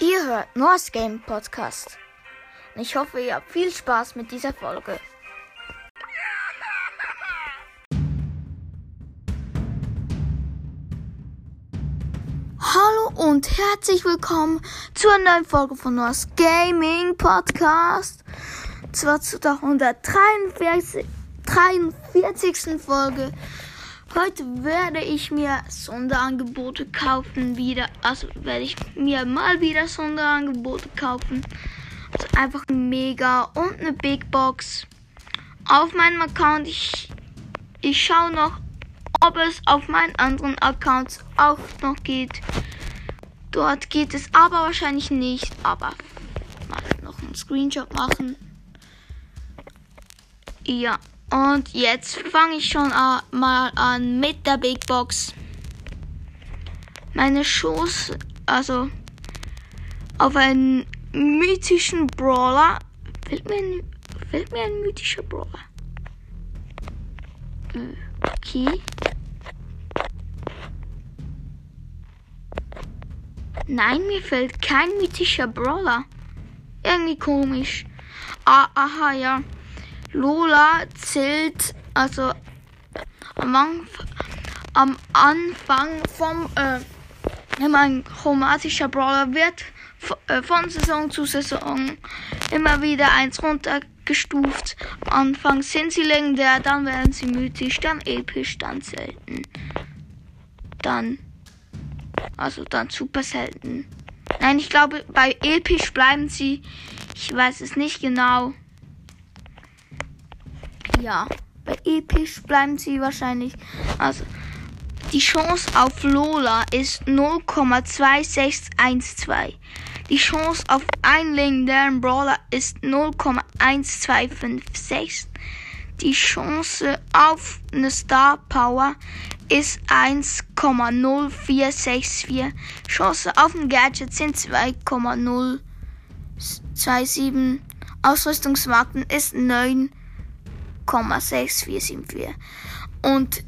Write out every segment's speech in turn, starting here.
Ihr hört Noahs Game Podcast. Und ich hoffe, ihr habt viel Spaß mit dieser Folge. Hallo und herzlich willkommen zur neuen Folge von Noahs Gaming Podcast. Zwar zu der 143. 43. Folge. Heute werde ich mir Sonderangebote kaufen wieder. Also werde ich mir mal wieder Sonderangebote kaufen. Also einfach mega und eine Big Box. Auf meinem Account. Ich, ich schaue noch, ob es auf meinen anderen Accounts auch noch geht. Dort geht es aber wahrscheinlich nicht. Aber mal noch einen Screenshot machen. Ja, und jetzt fange ich schon mal an mit der Big Box. Meine Chance, also auf einen mythischen Brawler. Fällt mir ein, fällt mir ein mythischer Brawler? Okay. Nein, mir fällt kein mythischer Brawler. Irgendwie komisch. Ah, aha, ja. Lola zählt also am, Anf am Anfang vom äh, immer ein chromatischer Brawler wird äh, von Saison zu Saison immer wieder eins runtergestuft. Am Anfang sind sie legendär, dann werden sie mythisch, dann episch, dann selten. Dann also dann super selten. Nein, ich glaube, bei episch bleiben sie. Ich weiß es nicht genau. Ja, bei episch bleiben sie wahrscheinlich. Also, die Chance auf Lola ist 0,2612. Die Chance auf einen legendären Brawler ist 0,1256. Die Chance auf eine Star Power ist 1,0464. Chance auf ein Gadget sind 2,027. Ausrüstungsmarken ist 9,6474. Und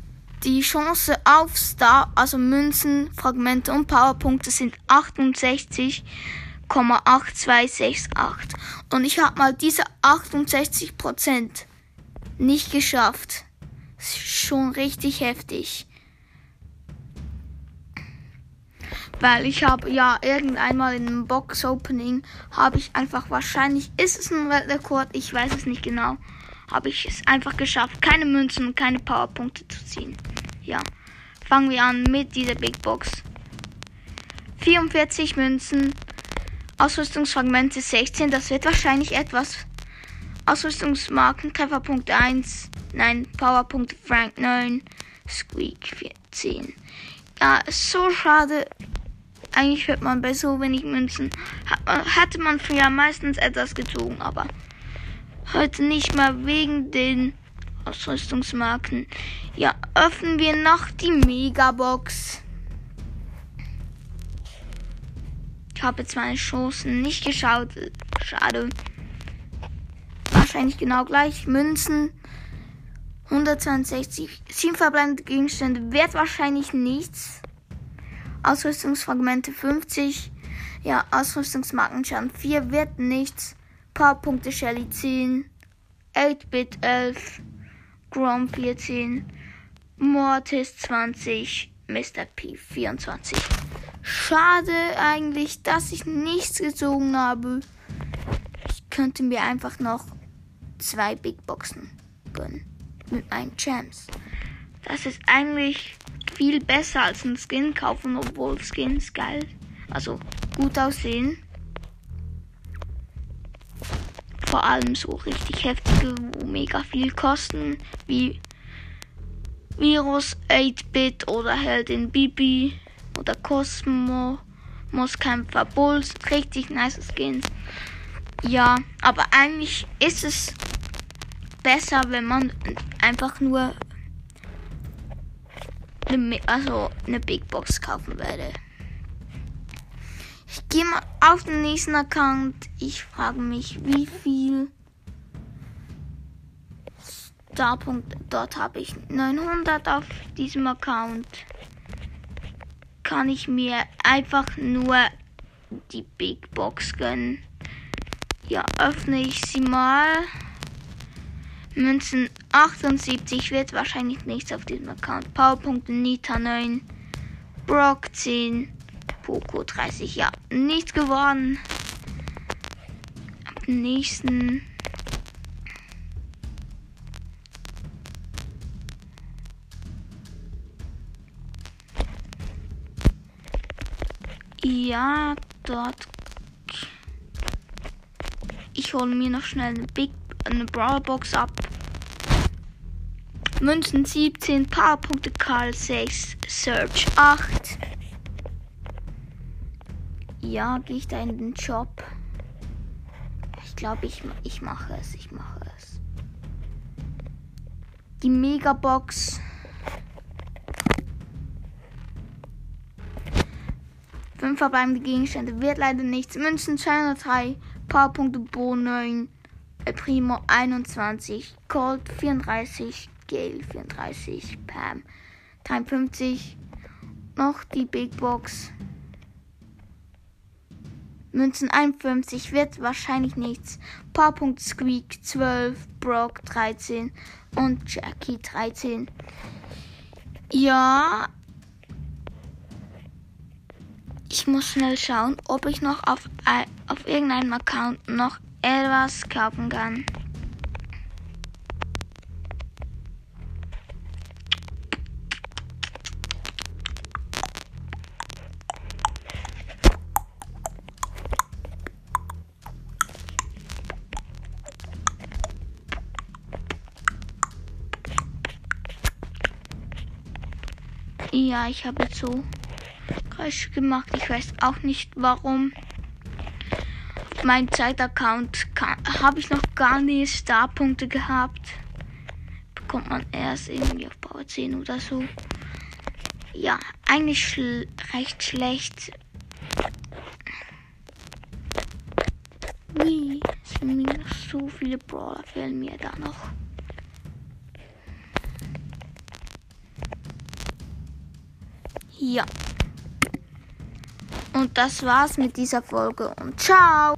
die Chance auf Star, also Münzen, Fragmente und Powerpunkte sind 68,8268. Und ich habe mal diese 68 Prozent nicht geschafft. Schon richtig heftig. Weil ich habe ja irgendeinmal in einem Box Opening habe ich einfach wahrscheinlich ist es ein Weltrekord, ich weiß es nicht genau, habe ich es einfach geschafft, keine Münzen und keine Powerpunkte zu ziehen. Ja, fangen wir an mit dieser Big Box. 44 Münzen, Ausrüstungsfragmente 16, das wird wahrscheinlich etwas Ausrüstungsmarken, Trefferpunkt 1, nein, Powerpunkt Frank 9, Squeak 14. Ja, so schade. Eigentlich hört man bei so wenig Münzen. Hatte man früher meistens etwas gezogen, aber heute nicht mehr wegen den Ausrüstungsmarken. Ja, öffnen wir noch die Megabox. Ich habe jetzt meine Chancen nicht geschaut. Schade wahrscheinlich genau gleich. Münzen 162. 7 verbleibende Gegenstände wird wahrscheinlich nichts. Ausrüstungsfragmente 50. Ja, Ausrüstungsmarkenschaden 4 wird nichts. Powerpunkte Shelly 10. 8-Bit 11. Grom 14. Mortis 20. Mr. P 24. Schade eigentlich, dass ich nichts gezogen habe. Ich könnte mir einfach noch zwei Big Boxen gönnen. Mit meinen Champs. Das ist eigentlich viel besser als ein Skin kaufen, obwohl Skins geil, also gut aussehen. Vor allem so richtig heftige, wo mega viel kosten, wie Virus 8-Bit oder Heldin Bibi oder Cosmo, Mosskämpfer Bulls, richtig nice Skins. Ja, aber eigentlich ist es besser, wenn man einfach nur eine, also eine Big Box kaufen würde. Ich gehe mal auf den nächsten Account. Ich frage mich, wie viel Starpunkt. Dort habe ich 900 auf diesem Account. kann ich mir einfach nur die Big Box gönnen. Ja, öffne ich sie mal. Münzen 78 wird wahrscheinlich nichts auf diesem Account. Powerpunkte Nita 9. Brock 10. Poco 30. Ja, nichts geworden. Ab nächsten. Ja, dort. Ich hole mir noch schnell eine Big eine Brawlbox ab. Münzen 17, Powerpunkte Karl 6, Search 8. Ja, gehe ich da in den Shop? Ich glaube, ich, ich mache es. Ich mache es. Die Megabox. Fünf verbleibende Gegenstände wird leider nichts. Münzen 203, Powerpunkte Bo 9, Primo 21, Colt 34, Gale 34, Pam 53, noch die Big Box. Münzen 51 wird wahrscheinlich nichts. Powerpunkt Squeak 12, Brock 13 und Jackie 13. Ja. Ich muss schnell schauen, ob ich noch auf, auf irgendeinem Account noch etwas kaufen kann. Ja, ich habe jetzt so Geräusche gemacht. Ich weiß auch nicht warum. Mein Zeitaccount habe ich noch gar nicht Starpunkte gehabt. Bekommt man erst irgendwie auf Power 10 oder so. Ja, eigentlich schl recht schlecht. Wie? Es sind mir noch so viele Brawler fehlen mir da noch. Ja. Und das war's mit dieser Folge und ciao.